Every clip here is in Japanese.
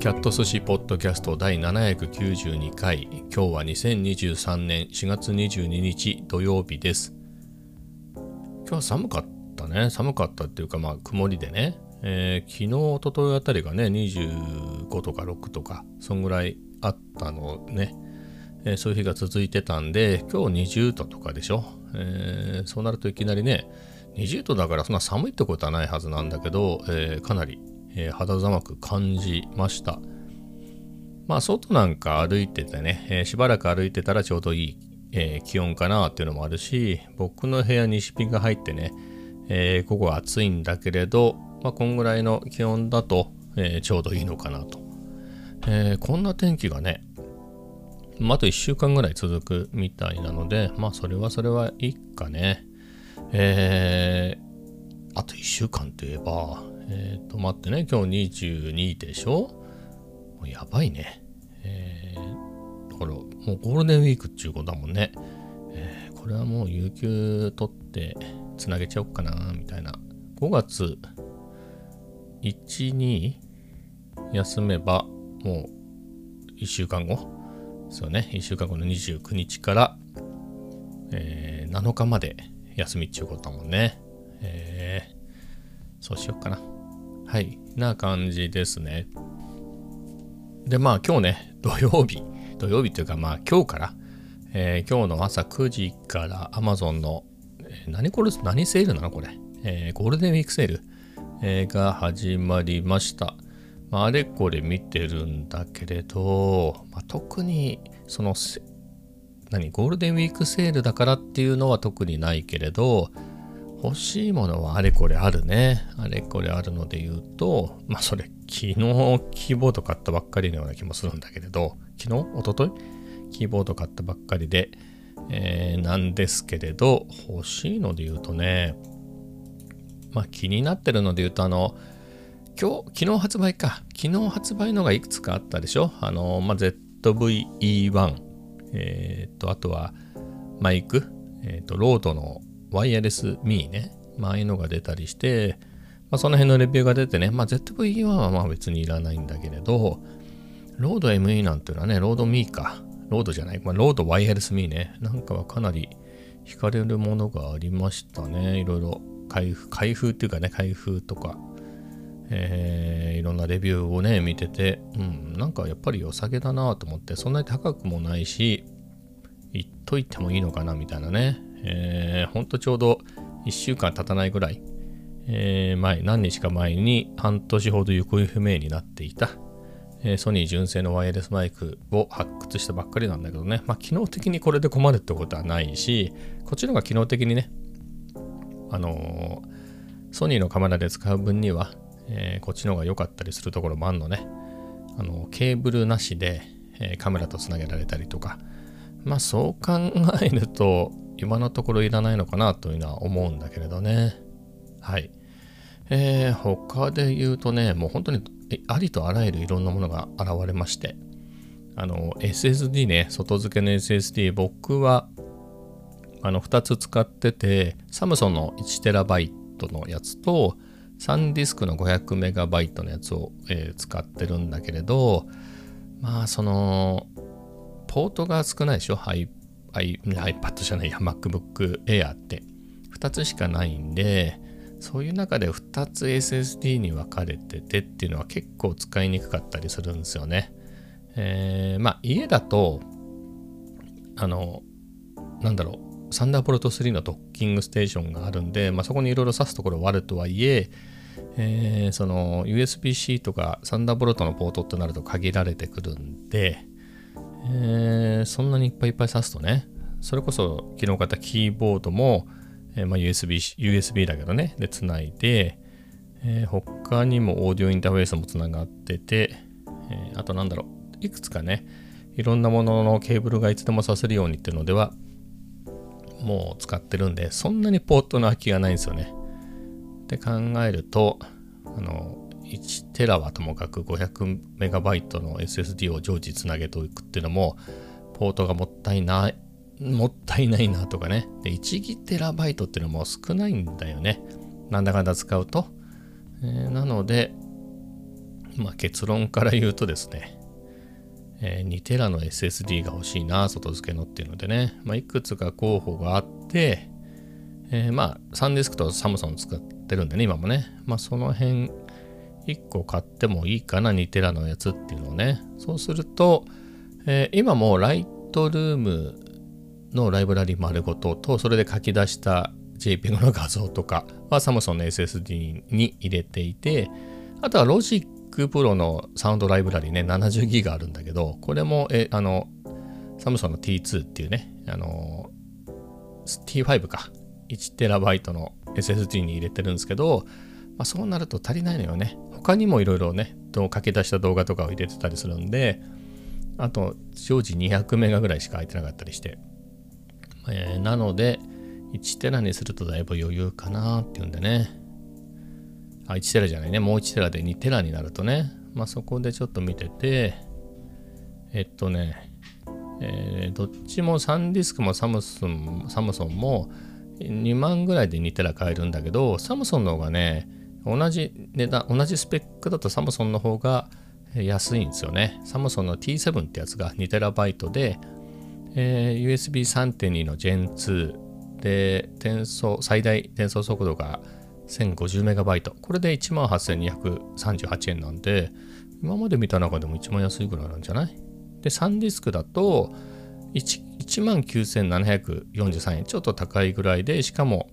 キャット寿司ポッドキャスト第792回。今日は2023年4月22日土曜日です。今日は寒かったね。寒かったっていうかまあ曇りでね、えー、昨日おとといあたりがね25とか6とかそんぐらいあったのね、えー、そういう日が続いてたんで今日20度とかでしょ、えー、そうなるといきなりね20度だからそんな寒いってことはないはずなんだけど、えー、かなりえー、肌寒く感じました。まあ、外なんか歩いててね、えー、しばらく歩いてたらちょうどいい、えー、気温かなっていうのもあるし、僕の部屋にシピンが入ってね、えー、午後は暑いんだけれど、まあ、こんぐらいの気温だと、えちょうどいいのかなと。えこんな天気がね、まあ、あと1週間ぐらい続くみたいなので、まあ、それはそれはいいかね。えー、あと1週間といえば、えっ、ー、と、待ってね、今日22でしょ？もうやばいね。えー、だから、もうゴールデンウィークっていうことだもんね。えー、これはもう有給取ってつなげちゃおっかな、みたいな。5月1、2休めば、もう1週間後？ですよね。1週間後の29日から、えー、7日まで休みっちゅうことだもんね。えー、そうしよっかな。はい、な感じですね。で、まあ今日ね、土曜日、土曜日というかまあ今日から、えー、今日の朝9時から Amazon の、えー、何これ、何セールなの？これ、えー、ゴールデンウィークセール、え、が始まりました。まあ、あれこれ見てるんだけれど、まあ、特にその何？ゴールデンウィークセールだからっていうのは特にないけれど、欲しいものはあれこれあるね。あれこれあるので言うと、まあそれ昨日キーボード買ったばっかりのような気もするんだけれど、昨日？おとといキーボード買ったばっかりで、えー、なんですけれど、欲しいので言うとね、まあ気になってるので言うと、あの、今日、昨日発売か。昨日発売のがいくつかあったでしょ？あの、まあ、ZVE1、えっ、と、あとはマイク、えっ、と、ロードのワイヤレスミーね、まあ、ああいうのが出たりして、まあ、その辺のレビューが出てね、まあ、ZV-1 はまあ別にいらないんだけれど、ロード ME なんていうのはね、ロードミーか。ロードじゃない、まあ、ロードワイヤレスミーね。なんかはかなり惹かれるものがありましたね。いろいろ。開封、開封っていうかね、開封とか、えー、いろんなレビューをね、見てて、うん、なんかやっぱり良さげだなと思って、そんなに高くもないし、言っといてもいいのかなみたいなね、えー、ほんとちょうど1週間経たないぐらい、えー、前、何日か前に半年ほど行方不明になっていた、えー、ソニー純正のワイヤレスマイクを発掘したばっかりなんだけどね、まあ、機能的にこれで困るってことはないし、こっちの方が機能的にね、あのー、ソニーのカメラで使う分には、えー、こっちの方が良かったりするところもあるのね。あのケーブルなしで、え、カメラとつなげられたりとか、まあそう考えると、今のところいらないのかなというのは思うんだけれどね。はい。えー、他で言うとね、もう本当にありとあらゆるいろんなものが現れまして、あの、SSD ね、外付けの SSD、僕は、あの、2つ使ってて、サムソンの 1TB のやつと、サンディスクの 500MB のやつを、えー、使ってるんだけれど、まあ、その、ポートが少ないでしょ？ハイ iPad じゃないや MacBook Air って2つしかないんでそういう中で2つ SSD に分かれててっていうのは結構使いにくかったりするんですよね。えー、まあ家だとあのなんだろうサンダーボルト3のドッキングステーションがあるんで、まあ、そこにいろいろ挿すところはあるとはいええー、その USB-C とかサンダーボルトのポートってなると限られてくるんで、えー、そんなにいっぱいいっぱい挿すとね、それこそ昨日買ったキーボードも、えー、まあ、USB, USB だけどね、で、つないで、えー、他にもオーディオインターフェースもつながってて、えあとなんだろう、いくつかね、いろんなもののケーブルがいつでも挿せるようにっていうのでは、もう使ってるんで、そんなにポートの空きがないんですよね。って考えると、あの、1テラはともかく500メガバイトの SSD を常時つなげておくっていうのも、ポートがもったいない、もったいないなとかね。で、1ギテラバイトっていうのも少ないんだよね。なんだかんだ使うと。えー、なので、まあ、結論から言うとですね、えー、2テラの SSD が欲しいな、外付けのっていうのでね、まあ、いくつか候補があって、えー、まあ、サンディスクとサムソン使ってるんでね、今もね、まあ、その辺、1個買ってもいいかな、2テラのやつっていうのをね、そうすると、えー、今もライトルームのライブラリ丸ごとと、それで書き出した JPEG の画像とかはサムソンの SSD に入れていて、あとはロジックプロのサウンドライブラリね、70ギガあるんだけど、これも、え、あの、サムソンの T2 っていうね、あの、T5 か、1TB の SSD に入れてるんですけど、まあ、そうなると足りないのよね。他にもいろいろね、書き出した動画とかを入れてたりするんで、あと、常時200メガぐらいしか空いてなかったりして。えー、なので、1テラにするとだいぶ余裕かなっていうんでね。あ、1テラじゃないね。もう1テラで2テラになるとね。まあそこでちょっと見てて、えっとね、えー、どっちもサンディスクもサムソンサムソンも2万ぐらいで2テラ買えるんだけど、サムソンの方がね、同じ値段、同じスペックだとサムソンの方が安いんですよね。サムソンの T7 ってやつが 2TB で、えー、USB3.2 の Gen2 で転送最大転送速度が 1050MB これで18,238円なんで今まで見た中でも一番安いぐらいなんじゃない？でサンディスクだと19,743円。ちょっと高いぐらいでしかも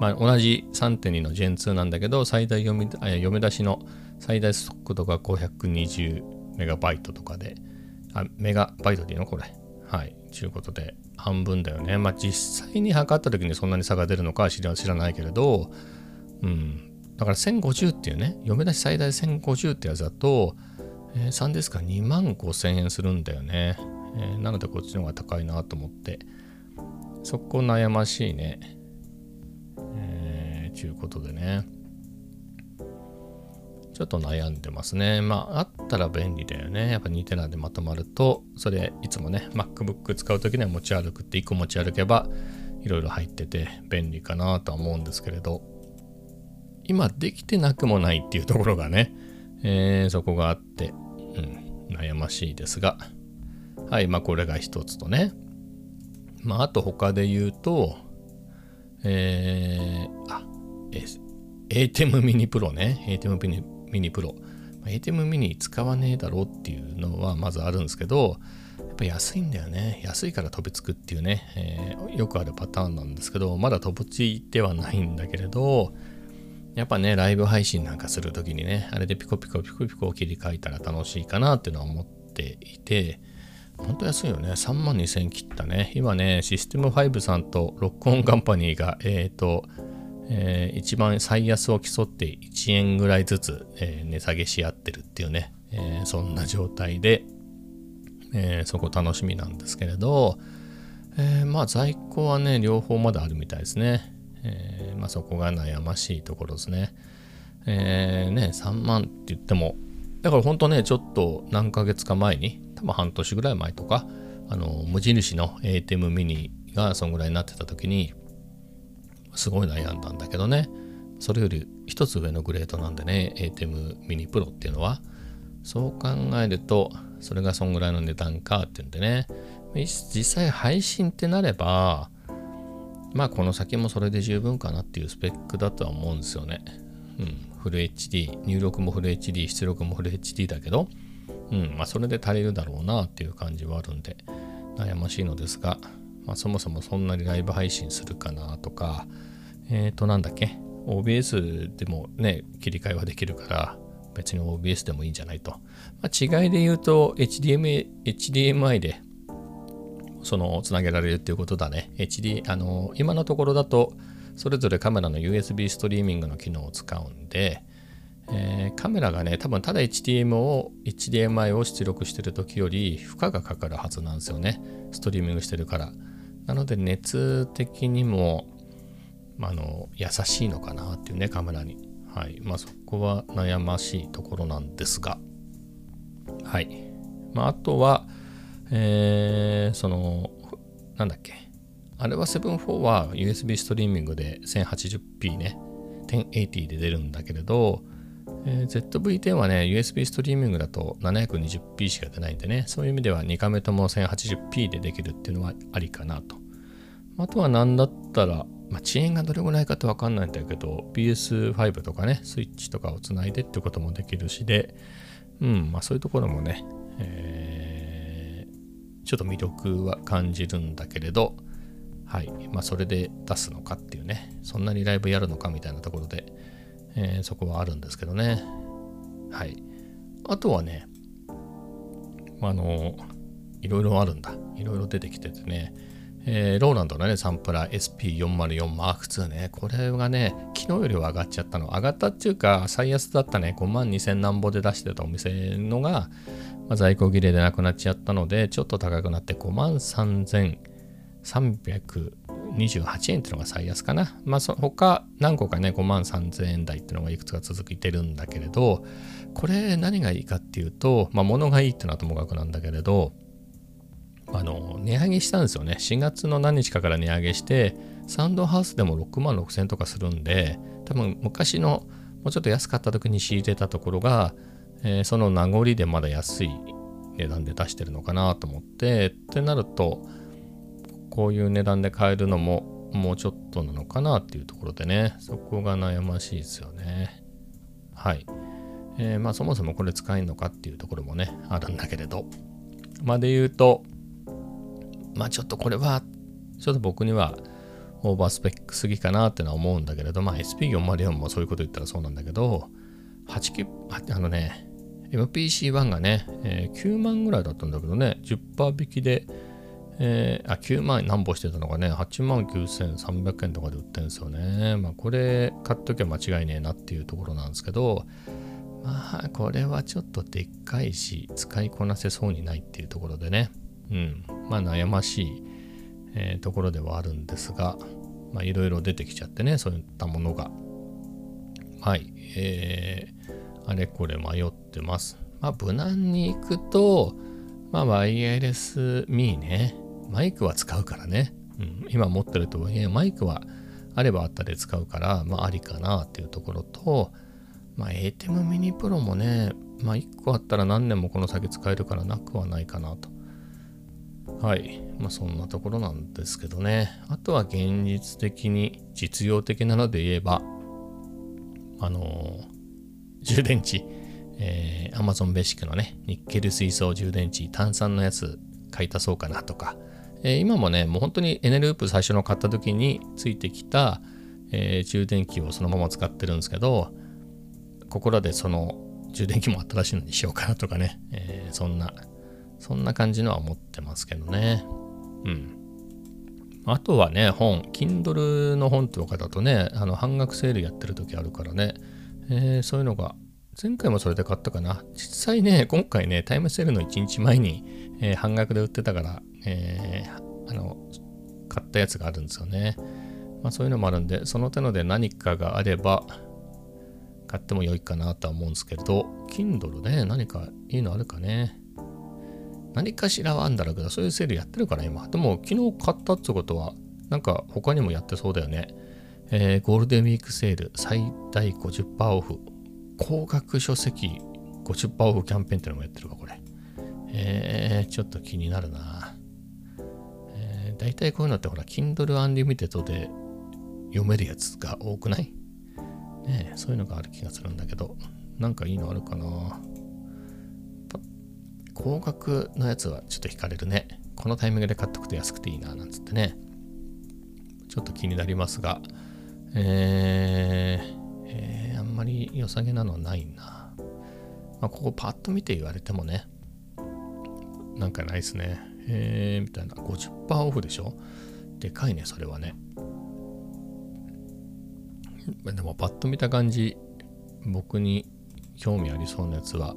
まあ、同じ3.2の Gen2 なんだけど最大読み読み出しの最大速度が520メガバイトとかであメガバイトでいいのこれ？はいということで半分だよね。まあ実際に測った時にそんなに差が出るのかは知らないけれど、うん。だから1050っていうね、読み出し最大1050ってやつだと、えー、3ですか2万5000円するんだよね。えー、なのでこっちの方が高いなと思って。そこ悩ましいね。えー、ちゅうことでね。ちょっと悩んでますね。まあ、あったら便利だよね。やっぱ2テラでまとまると、それいつもね、MacBook 使う時には持ち歩くって1個持ち歩けば、いろいろ入ってて便利かなとは思うんですけれど、今できてなくもないっていうところがね、えー、そこがあって、うん、悩ましいですが、はい、まあこれが一つとね。まああと他で言うと、えー、あ、え ATEM ミニプロね。ATEM ミニミニプロ。ATEM ミニ使わねえだろうっていうのはまずあるんですけど、やっぱ安いんだよね。安いから飛びつくっていうね、えー、よくあるパターンなんですけど、まだ飛びついてはないんだけれど、やっぱね、ライブ配信なんかするときにね、あれでピコピコピコピコ切り替えたら楽しいかなっていうのは思っていて、本当安いよね。3万2000切ったね。今ね、システム5さんとロックオンカンパニーが、えっ、ー、と、えー、一番最安を競って1円ぐらいずつ、えー、値下げし合ってるっていうね、えー、そんな状態で、えそこ楽しみなんですけれど、えまあ在庫はね、両方まだあるみたいですね。えまあそこが悩ましいところですね。えね、3万って言っても、だから本当ね、ちょっと何ヶ月か前に、多分半年ぐらい前とか、あの、無印の ATEM ミニがそんぐらいになってた時に、すごい悩んだんだけどね。それより一つ上のグレードなんでね ATEM ミニプロっていうのはそう考えるとそれがそんぐらいの値段かっていうんでね。実際配信ってなればまあこの先もそれで十分かなっていうスペックだとは思うんですよね。うん。フル HD 入力もフル HD 出力もフル HD だけどうんまあそれで足りるだろうなっていう感じはあるんで悩ましいのですがまあ、そもそもそんなにライブ配信するかなとか、えっ、ー、と、なんだっけ、OBS でもね、切り替えはできるから、別に OBS でもいいんじゃないと。まあ、違いで言うと、HDMI, HDMI で、その、つなげられるっていうことだね。HD、あの、今のところだと、それぞれカメラの USB ストリーミングの機能を使うんで、えー、カメラがね、多分ただ HDMI を HDMI を出力してる時より負荷がかかるはずなんですよね。ストリーミングしてるから。なので熱的にも、まあ、の優しいのかなっていうねカメラに。はい。まあそこは悩ましいところなんですが。はい。まああとはえー、そのなんだっけ。あれは7.4は USB ストリーミングで 1080p ね。1080で出るんだけれどえー、ZV-10 はね、USB ストリーミングだと 720p しか出ないんでね、そういう意味では2カメとも 1080p でできるっていうのはありかなと。あとは何だったら、まあ、遅延がどれぐらいかってわかんないんだけど、PS5 とかね、スイッチとかをつないでってこともできるしで、うん、まあそういうところもね、えー、ちょっと魅力は感じるんだけれど、はい、まあそれで出すのかっていうね、そんなにライブやるのかみたいなところで、えー、そこはあるんですけどね。はい。あとはね、あの、いろいろあるんだ。いろいろ出てきててね、えー、ローランドのね、サンプラー SP404 M2 ね、これがね、昨日よりは上がっちゃったの。上がったっていうか、最安だったね、5万2000何ぼで出してたお店のが、まあ、在庫切れでなくなっちゃったので、ちょっと高くなって5万3300 28円っていうのが最安かな。まあ、他何個かね、5万3000円台っていうのがいくつか続いてるんだけれど、これ何がいいかっていうと、まあ、物がいいっていうのはともかくなんだけれど、あの、値上げしたんですよね。4月の何日かから値上げして、サウンドハウスでも6万6000円とかするんで、多分昔のもうちょっと安かった時に仕入れたところが、えー、その名残でまだ安い値段で出してるのかなと思って、ってなると、こういう値段で買えるのももうちょっとなのかなっていうところでね、そこが悩ましいですよね。はい。えー、まあそもそもこれ使えるのかっていうところもね、あるんだけれど。まあで言うと、まあちょっとこれは、ちょっと僕にはオーバースペックすぎかなってのは思うんだけれど、まあ SP404 もそういうこと言ったらそうなんだけど、89、あのね、MPC1 がね、えー、9万ぐらいだったんだけどね、10%引きで、えー、あ、9万何歩してたのがね、8万9300円とかで売ってるんですよね。まあ、これ買っときゃ間違いねえなっていうところなんですけど、まあ、これはちょっとでっかいし、使いこなせそうにないっていうところでね、うん、まあ、悩ましい、えー、ところではあるんですが、まあ、いろいろ出てきちゃってね、そういったものが。はい、えー、あれこれ迷ってます。まあ、無難に行くと、まあ、ワイヤレスミーね。マイクは使うからね。うん、今持ってるとはいえ、マイクはあればあったで使うから、まあ、ありかなっていうところと、まあ、ATEM mini Pro もね、まあ、1個あったら何年もこの先使えるからなくはないかなと。はい。まあ、そんなところなんですけどね。あとは現実的に実用的なので言えば、あのー、充電池、えー、Amazon ベーシックのね、ニッケル水素充電池、炭酸のやつ買い足そうかなとか、えー、今もね、もう本当にエネループ最初の買った時についてきた、えー、充電器をそのまま使ってるんですけど、ここらでその充電器も新しいのにしようかなとかね、えー、そんな、そんな感じのは思ってますけどね。うん。あとはね、本、Kindle の本とかだとね、あの半額セールやってる時あるからね、えー、そういうのが、前回もそれで買ったかな。実際ね、今回ね、タイムセールの1日前に、えー、半額で売ってたから、えー、あの、買ったやつがあるんですよね。まあそういうのもあるんで、その手ので何かがあれば、買っても良いかなとは思うんですけど、Kindle ね、何かいいのあるかね。何かしらはあんだろうけど、そういうセールやってるから今。でも、昨日買ったってことは、なんか他にもやってそうだよね。えー、ゴールデンウィークセール最大50%オフ。高額書籍50%オフキャンペーンってのもやってるわ、これ。えー、ちょっと気になるな。大体こういうのってほら、Kindle Unlimited で読めるやつが多くない？ねそういうのがある気がするんだけど、なんかいいのあるかな？高額のやつはちょっと惹かれるね。このタイミングで買っとくと安くていいな、なんつってね。ちょっと気になりますが、えー、えー、あんまり良さげなのはないな。まあ、ここパッと見て言われてもね、なんかないですね。えー、みたいな。50%オフでしょ？でかいね、それはね。でも、パッと見た感じ、僕に興味ありそうなやつは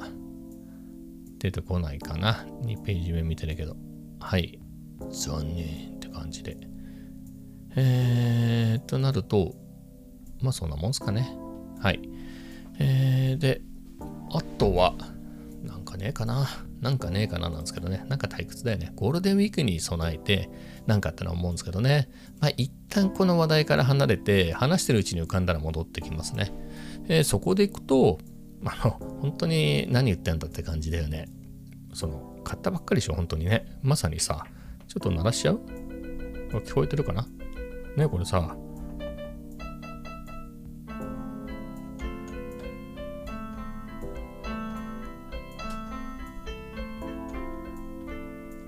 出てこないかな。2ページ目見てるけど。はい。残念って感じで。えー、となると、まあそんなもんすかね。はい。えー、で、あとは、なんかねえかな。なんかねえかななんですけどね。なんか退屈だよね。ゴールデンウィークに備えて、なんかあってのは思うんですけどね。まあ一旦この話題から離れて、話してるうちに浮かんだら戻ってきますね。えー、そこでいくと、あの、本当に何言ってんだって感じだよね。その、買ったばっかりでしょ、本当にね。まさにさ、ちょっと鳴らしちゃう？聞こえてるかな？ね、これさ、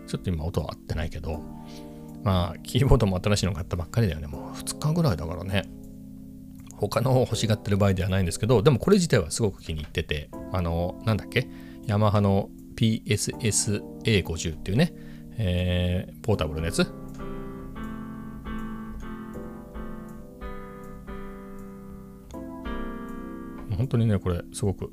ちょっと今音は合ってないけど、まあ、キーボードも新しいの買ったばっかりだよね。もう2日ぐらいだからね。他の欲しがってる場合ではないんですけど、でもこれ自体はすごく気に入ってて、あの、なんだっけ？ヤマハの PSSA50 っていうね、えー、ポータブルのやつ？本当にね、これすごく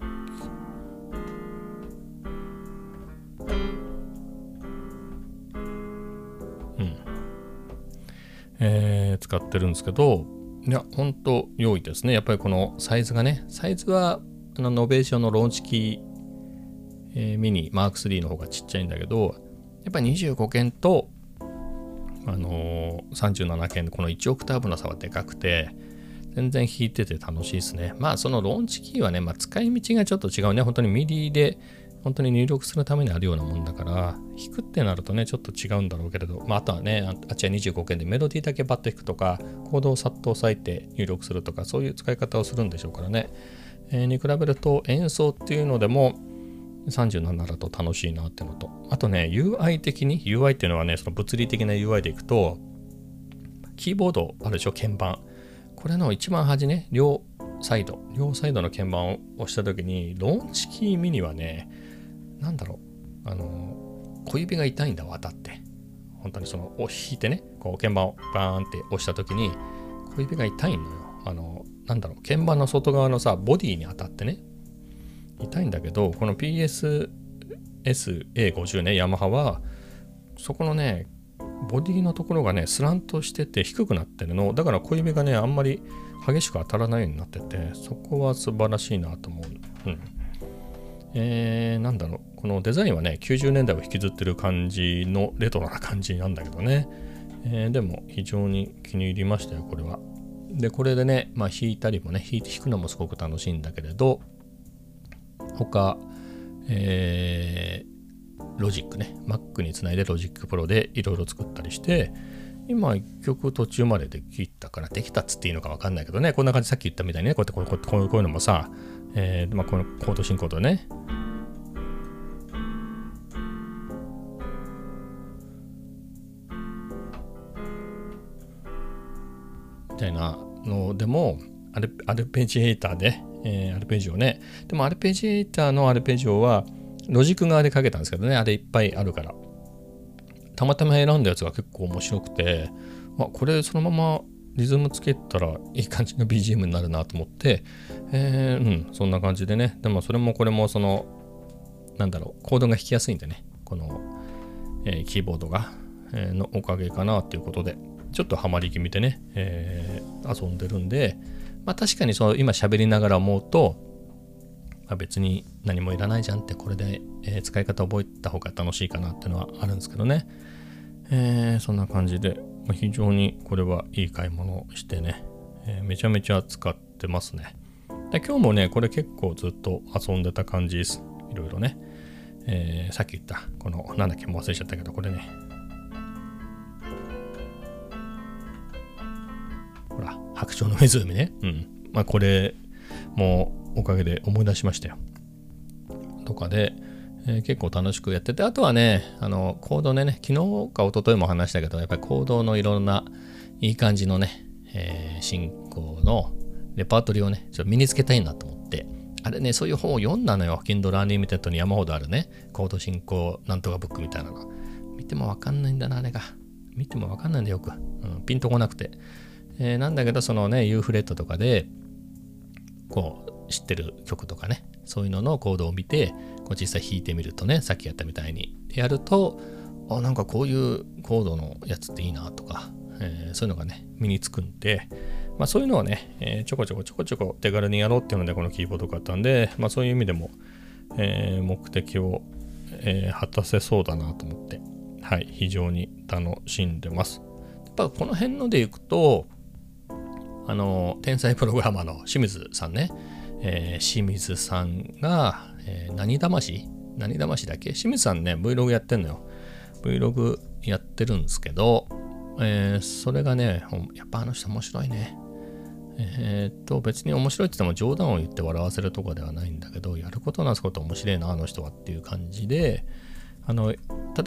使ってるんですけど、いや、ほんと良いですね。やっぱりこのサイズがね、サイズはあのノベーションのローンチキー、えー、ミニマーク3の方がちっちゃいんだけど、やっぱり25鍵と、あのー、37鍵この1オクターブの差はでかくて、全然弾いてて楽しいですね。まあそのローンチキーはね、まあ、使い道がちょっと違うね。本当にミディで本当に入力するためにあるようなもんだから、弾くってなるとね、ちょっと違うんだろうけれど、まあ、あとはね、あっちは25鍵でメロディーだけバッと弾くとか、コードをさっと押さえて入力するとか、そういう使い方をするんでしょうからね。えー、に比べると演奏っていうのでも、37だと楽しいなってのと、あとね、UI 的に、UI っていうのはね、その物理的な UI でいくと、キーボードあるでしょ、鍵盤。これの一番端ね、両サイド、両サイドの鍵盤を押した時に、ローンチキーミニはね、なんだろう、あの、小指が痛いんだわ、当たって。本当にその、弾いてね、こう、鍵盤をバーンって押した時に、小指が痛いのよ。あの、なんだろう、鍵盤の外側のさ、ボディに当たってね、痛いんだけど、この PSSA50 ね、ヤマハは、そこのね、ボディのところがね、スランとしてて低くなってるの。だから小指がね、あんまり激しく当たらないようになってて、そこは素晴らしいなと思う。うん。えー、なんだろう、このデザインはね、90年代を引きずってる感じのレトロな感じなんだけどね。えー、でも非常に気に入りましたよ、これは。で、これでね、まあ弾いたりもね、弾くのもすごく楽しいんだけれど、他、えー、ロジックね、Mac につないでロジックプロでいろいろ作ったりして、今1曲途中までできたからできたっつっていいのかわかんないけどね、こんな感じさっき言ったみたいにね、こうやってこうこういうのもさ、えーまあ、このコード進行とね、たいなのでもアルアルペジエーターで、えー、アルペジオね。でもアルペジエーターのアルペジオはロジック側でかけたんですけどね。あれいっぱいあるから。たまたま選んだやつが結構面白くて。あこれそのままリズムつけたらいい感じの BGM になるなと思って、えー、うん、そんな感じでね。でもそれもこれもその、なんだろう、コードが弾きやすいんでね、この、えー、キーボードが、えー、のおかげかなっていうことで、ちょっとハマり気味でね、えー、遊んでるんで、まあ確かにそう今喋りながら思うと、まあ、別に何もいらないじゃんってこれで、えー、使い方覚えた方が楽しいかなっていうのはあるんですけどね。えー、そんな感じで、まあ非常にこれはいい買い物をしてね、えー、めちゃめちゃ使ってますね。で今日もね、これ結構ずっと遊んでた感じです。いろいろね。えー、さっき言った、この、なんだっけ、も忘れちゃったけど、これね。の湖ね。うん。まあ、これもおかげで思い出しましたよ。とかで、えー、結構楽しくやってて、あとはね、あの、コードでね、昨日か一昨日も話したけど、やっぱりコードのいろんないい感じのね、えー、進行のレパートリーをね、ちょっと身につけたいなと思って、あれね、そういう本を読んだのよ。Kindle Unlimited に山ほどあるね、コード進行なんとかブックみたいなの。見てもわかんないんだな、あれが。見てもわかんないんだよ、よく。うん、ピンとこなくて。えー、なんだけど、そのね、ユーフレットとかで、こう、知ってる曲とかね、そういうののコードを見て、こう実際弾いてみるとね、さっきやったみたいにやると、あ、なんかこういうコードのやつっていいなとか、えー、そういうのがね、身につくんで、まあそういうのをね、えー、ちょこちょこちょこちょこ手軽にやろうっていうのでこのキーボード買ったんで、まあそういう意味でも、えー、目的を、え、果たせそうだなと思って、はい、非常に楽しんでます。やっぱこの辺のでいくと、あの、天才プログラマーの清水さんね、えー、清水さんが、えー、何魂？何魂だっけ？清水さんね、Vlog やってんのよ。Vlog やってるんですけど、えー、それがね、やっぱあの人面白いね。えー、っと、別に面白いって言っても冗談を言って笑わせるとかではないんだけど、やることなすこと面白いな、あの人はっていう感じで、あの、例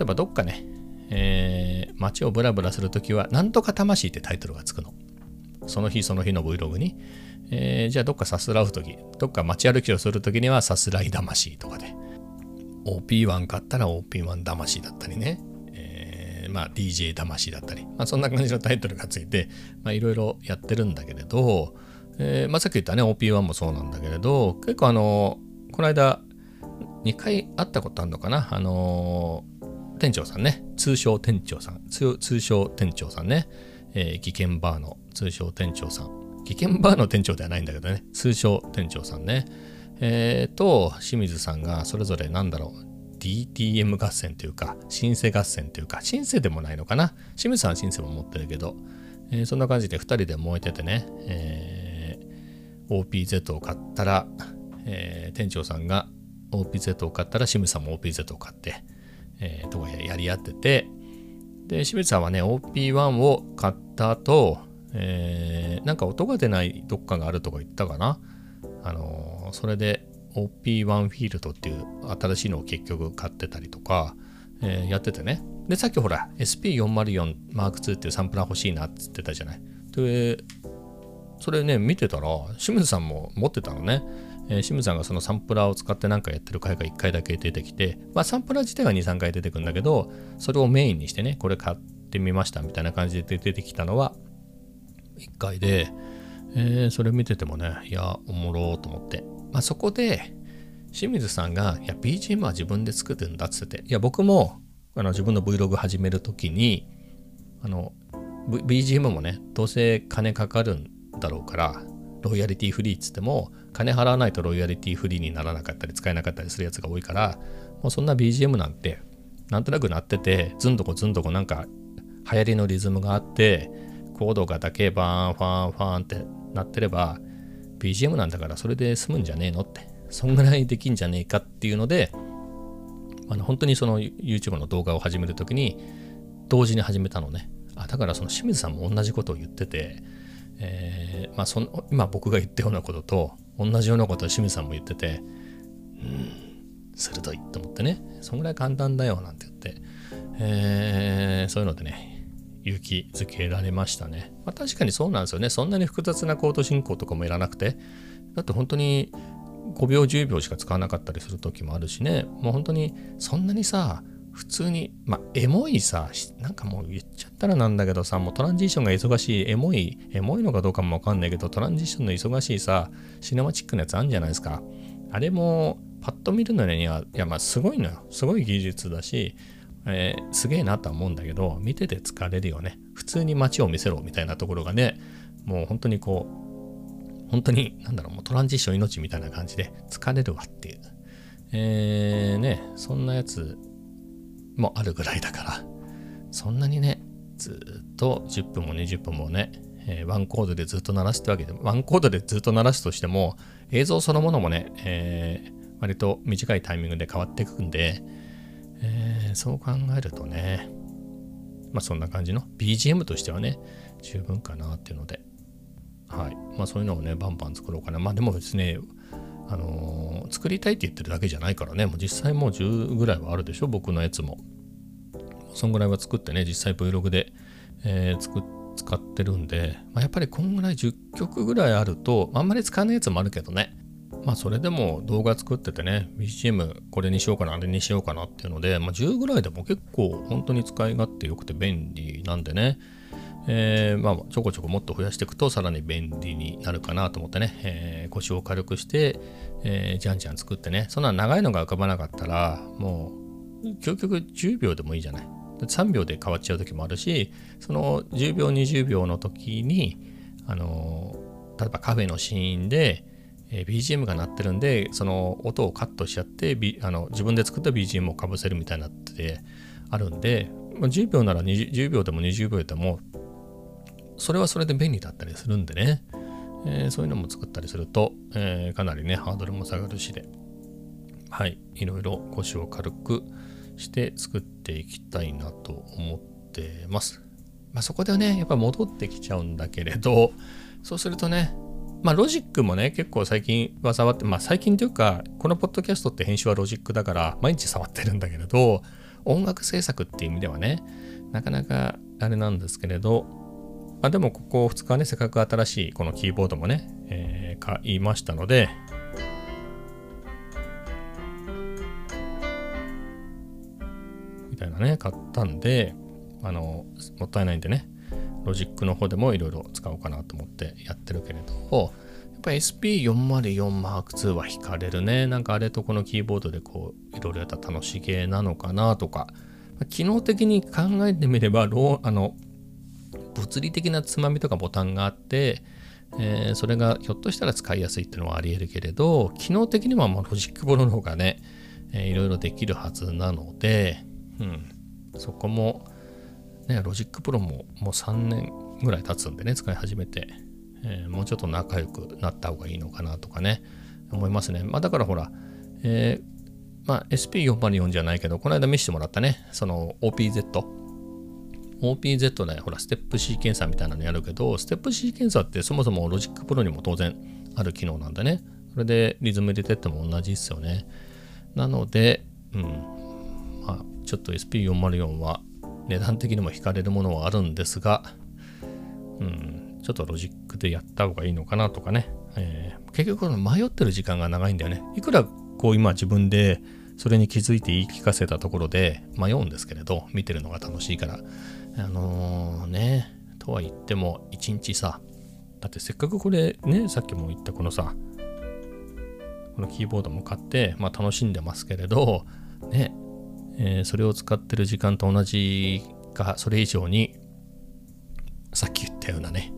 えばどっかね、えー、街をブラブラするときは、なんとか魂ってタイトルがつくの。その日その日の Vlog に。えー、じゃあどっかさすらうとき、どっか街歩きをするときにはさすらい魂とかで。OP1 買ったら OP1 魂だったりね。えー、まあ DJ 魂だったり。まあそんな感じのタイトルがついて、まあいろいろやってるんだけれど、えー、まあさっき言ったね OP1 もそうなんだけれど、結構あの、この間2回会ったことあるのかな？あの店長さんね。通称店長さん。通称店長さんね。えー、技研バーの通称店長さん。技研バーの店長ではないんだけどね。通称店長さんね。えー、と、清水さんがそれぞれなんだろう。DTM 合戦というか、シンセ合戦というか、シンセでもないのかな。清水さんはシンセも持ってるけど、えー、そんな感じで2人で燃えててね、えー、OPZ を買ったら、えー、店長さんが OPZ を買ったら清水さんも OPZ を買って、えー、とかやり合ってて、で、清水さんはね、OP1 を買った後、えー、なんか音が出ないどっかがあるとか言ったかな。あのー、それで OP1 フィールドっていう新しいのを結局買ってたりとか、えー、やっててね。で、さっきほら、SP404 マーク2っていうサンプラー欲しいなって言ってたじゃない。で、それね、見てたら、清水さんも持ってたのね。えー、シムさんがそのサンプラーを使って何かやってる回が1回だけ出てきて、まあ、サンプラー自体が2、3回出てくるんだけど、それをメインにしてね、これ買ってみましたみたいな感じで出てきたのは1回で、えー、それ見ててもね、いや、おもろーと思って。まあ、そこで、清水さんが、いや、BGM は自分で作ってるんだっつってて、いや、僕もあの自分の Vlog 始めるときに、あの、BGM もね、どうせ金かかるんだろうから、ロイヤリティフリーっつっても、金払わないとロイヤリティフリーにならなかったり使えなかったりするやつが多いから、もうそんな BGM なんて、なんとなくなってて、ずんどこずんどこなんか流行りのリズムがあって、コードがだけバーンファンファンってなってれば、BGM なんだからそれで済むんじゃねえのって、そんぐらいできんじゃねえかっていうので、あの本当にその YouTube の動画を始めるときに、同時に始めたのね。あ、だからその清水さんも同じことを言ってて、えー、まあその今僕が言ったようなことと同じようなことを清水さんも言っててうん鋭いと思ってね。そんぐらい簡単だよなんて言って、えー、そういうのでね勇気づけられましたね、まあ、確かにそうなんですよね。そんなに複雑なコード進行とかもいらなくて。だって本当に5秒10秒しか使わなかったりする時もあるしね。もう本当にそんなにさ普通に、まあ、エモいさ、なんかもう言っちゃったらなんだけどさ、もうトランジションが忙しい、エモい、エモいのかどうかもわかんないけど、トランジションの忙しいさ、シネマチックなやつあるんじゃないですか。あれも、パッと見るのには、いや、まあ、すごいのよ。すごい技術だし、えー、すげえなとは思うんだけど、見てて疲れるよね。普通に街を見せろみたいなところがね、もう本当にこう、本当に、なんだろう、もうトランジション命みたいな感じで疲れるわっていう。えー、ね、そんなやつもあるぐらいだから、そんなにね、ずっと10分も20分もね、えー、ワンコードでずっと鳴らすってわけで、ワンコードでずっと鳴らすとしても、映像そのものもね、えー、割と短いタイミングで変わっていくんで、えー、そう考えるとね、まあそんな感じの BGM としてはね、十分かなっていうので、はい。まあそういうのをね、バンバン作ろうかな。まあでもですね、あのー、作りたいって言ってるだけじゃないからね、もう実際もう10ぐらいはあるでしょ、僕のやつも。そんぐらいは作ってね、実際 Vlog で、えー、使ってるんで、まあ、やっぱりこんぐらい10曲ぐらいあると、あんまり使わないやつもあるけどね。まあそれでも動画作っててね、BGM これにしようかな、あれにしようかなっていうので、まあ10ぐらいでも結構本当に使い勝手良くて便利なんでね、えー、まあ、ちょこちょこもっと増やしていくとさらに便利になるかなと思ってね、えー、腰を軽くして、えー、じゃんじゃん作ってね、そんな長いのが浮かばなかったら、もう、究極10秒でもいいじゃない。3秒で変わっちゃう時もあるし、その10秒、20秒の時に、あの例えばカフェのシーンで、えー、BGM が鳴ってるんで、その音をカットしちゃって、B、あの自分で作った BGM をかぶせるみたいになっててあるんで、まあ、10秒なら20 10秒でも20秒でもそれはそれで便利だったりするんでね、えー、そういうのも作ったりすると、えー、かなりねハードルも下がるしで。はい。いろいろ腰を軽くして作っていきたいなと思ってます。まあ、そこではねやっぱ戻ってきちゃうんだけれどそうするとねまあロジックもね結構最近は触ってまあ最近というかこのポッドキャストって編集はロジックだから毎日触ってるんだけれど音楽制作っていう意味ではねなかなかあれなんですけれどまあでもここ2日ねせっかく新しいこのキーボードもね、えー、買いましたので。みたいなね買ったんであのもったいないんでねロジックの方でもいろいろ使おうかなと思ってやってるけれど。やっぱ SP404M2 は惹かれるね。なんかあれとこのキーボードでこういろいろやったら楽しげなのかなとか。機能的に考えてみればローあの物理的なつまみとかボタンがあって、えー、それがひょっとしたら使いやすいっていうのはありえるけれど機能的にはもうロジックプロの方がね、えー、いろいろできるはずなので、うん、そこもね、ロジックプロももう3年ぐらい経つんでね、使い始めて、えー、もうちょっと仲良くなった方がいいのかなとかね、思いますね。まあだからほら、えー、まあ SP404 じゃないけど、この間見せてもらったね、その OPZ。OPZ でほら、ステップシーケンサーみたいなのやるけど、ステップシーケンサーってそもそもロジックプロにも当然ある機能なんでね。それでリズム入れてっても同じですよね。なので、うん。まあ、ちょっと SP404 は値段的にも引かれるものはあるんですが、うん、ちょっとロジックでやった方がいいのかなとかね、えー、結局この迷ってる時間が長いんだよね。いくらこう今自分でそれに気づいて言い聞かせたところで迷うんですけれど、見てるのが楽しいから。あのー、ね、とは言っても一日さ、だってせっかくこれね、さっきも言ったこのさ、このキーボードも買って、まあ楽しんでますけれど、ね、えー、それを使ってる時間と同じかそれ以上にさっき言ったようなね、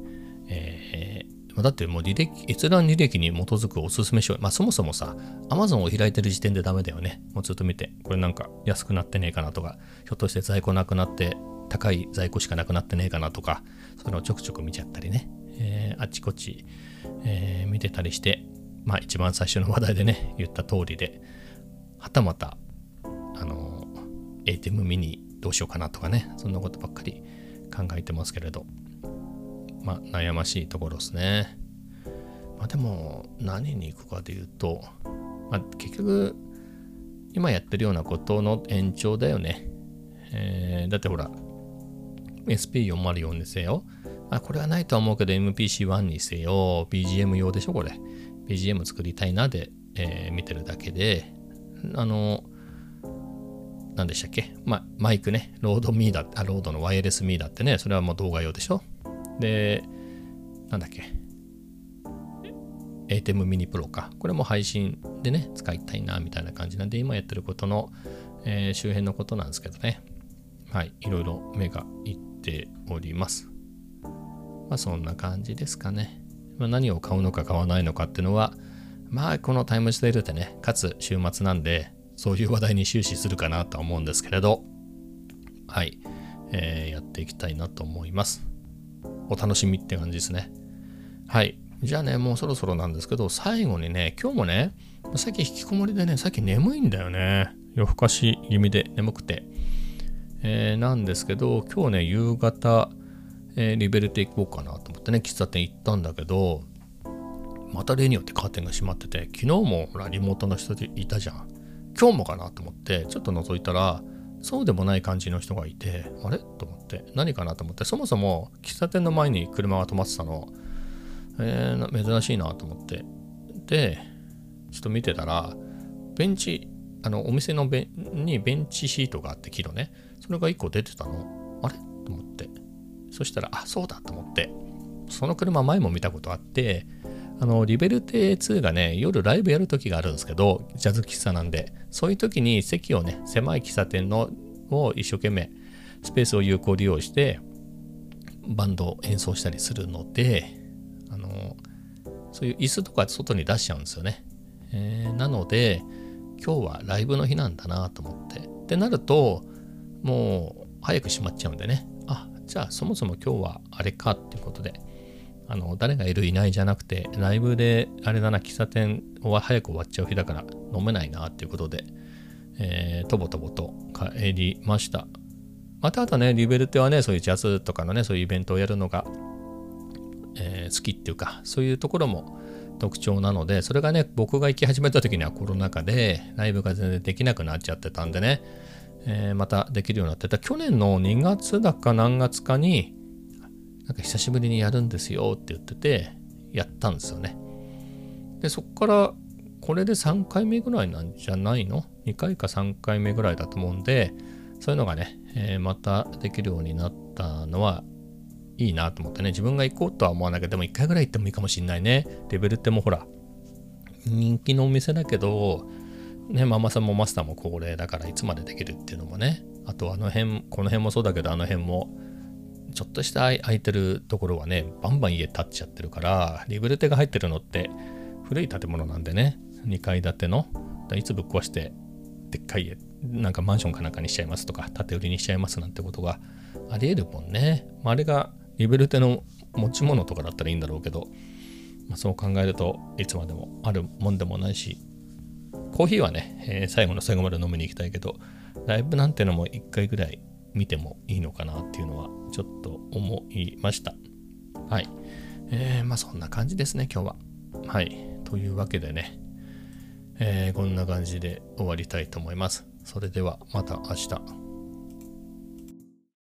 えー、だってもう履歴閲覧履歴に基づくおすすめ書まあそもそもさ Amazon を開いてる時点でダメだよね。もうずっと見てこれなんか安くなってねえかなとかひょっとして在庫なくなって高い在庫しかなくなってねえかなとかそういうのをちょくちょく見ちゃったりね、えー、あっちこっち、えー、見てたりしてまあ一番最初の話題でね言った通りではたまたあの ATM ミニどうしようかなとかね、そんなことばっかり考えてますけれど、まあ悩ましいところですね。まあでも何に行くかで言うと、まあ、結局今やってるようなことの延長だよね。えー、だってほら、SP404 にせよ。あ、これはないとは思うけど MPC1 にせよ、BGM 用でしょ、これ。BGM 作りたいなで、えー、見てるだけで、あの、何でしたっけ、ま、マイクね、ロードミーだあ、ロードのワイヤレスミーだってね、それはもう動画用でしょ？で、なんだっけ、ATEM ミニプロか。これも配信でね、使いたいな、みたいな感じなんで、今やってることの、えー、周辺のことなんですけどね。はい、いろいろ目がいっております。まあ、そんな感じですかね。まあ、何を買うのか買わないのかっていうのは、まあ、このタイムセールでね、かつ週末なんで、そういう話題に終始するかなとは思うんですけれど、はい、えー、やっていきたいなと思います。お楽しみって感じですね。はい。じゃあね、もうそろそろなんですけど、最後にね、今日もね、さっき引きこもりでね、さっき眠いんだよね。夜更かし気味で眠くて。えー、なんですけど、今日ね、夕方、えー、リベルテ行こうかなと思ってね、喫茶店行ったんだけど、また例によってカーテンが閉まってて、昨日もほらリモートの人でいたじゃん。今日もかなと思ってちょっと覗いたらそうでもない感じの人がいてあれ？と思って何かなと思ってそもそも喫茶店の前に車が止まってたのえー、珍しいなと思ってでちょっと見てたらベンチあのお店のベにベンチシートがあって木のねそれが1個出てたの？あれ？と思って。そしたらあそうだ。と思って。その車前も見たことあってあの、リベルテ2がね、夜ライブやる時があるんですけど、ジャズ喫茶なんで、そういう時に席をね、狭い喫茶店のを一生懸命スペースを有効利用して、バンドを演奏したりするので、あの、そういう椅子とか外に出しちゃうんですよね。えー、なので、今日はライブの日なんだなと思って。ってなると、もう早く閉まっちゃうんでね。あ、じゃあそもそも今日はあれかっていうことで、あの誰がいるいないじゃなくてライブであれだな喫茶店は早く終わっちゃう日だから飲めないなっていうことで、えー、とぼとぼと帰りましたまたあとねリベルテはねそういうジャズとかのねそういうイベントをやるのが、えー、好きっていうかそういうところも特徴なのでそれがね僕が行き始めた時にはコロナ禍でライブが全然できなくなっちゃってたんでね、えー、またできるようになってた去年の2月だか何月かになんか久しぶりにやるんですよって言っててやったんですよねでそっからこれで3回目ぐらいなんじゃないの ?2 回か3回目ぐらいだと思うんでそういうのがね、えー、またできるようになったのはいいなと思ってね、自分が行こうとは思わないけど、でも1回ぐらい行ってもいいかもしんないね。レベルってもほら、人気のお店だけど、ね、ママさんもマスターも高齢だからいつまでできるっていうのもね、あとあの辺、この辺もそうだけど、あの辺も、ちょっとした空いてるところはね、バンバン家建っちゃってるから、リベルテが入ってるのって古い建物なんでね、2階建ての、いつぶっ壊して、でっかい家、なんかマンションかなんかにしちゃいますとか、建て売りにしちゃいますなんてことがありえるもんね。まあ、あれがリベルテの持ち物とかだったらいいんだろうけど、まあ、そう考えるといつまでもあるもんでもないしコーヒーはね、えー、最後の最後まで飲みに行きたいけどライブなんてのも一回ぐらい見てもいいのかなっていうのはちょっと思いました。はい。えー、まあそんな感じですね今日は。はい。というわけでね、えー、こんな感じで終わりたいと思います。それではまた明日。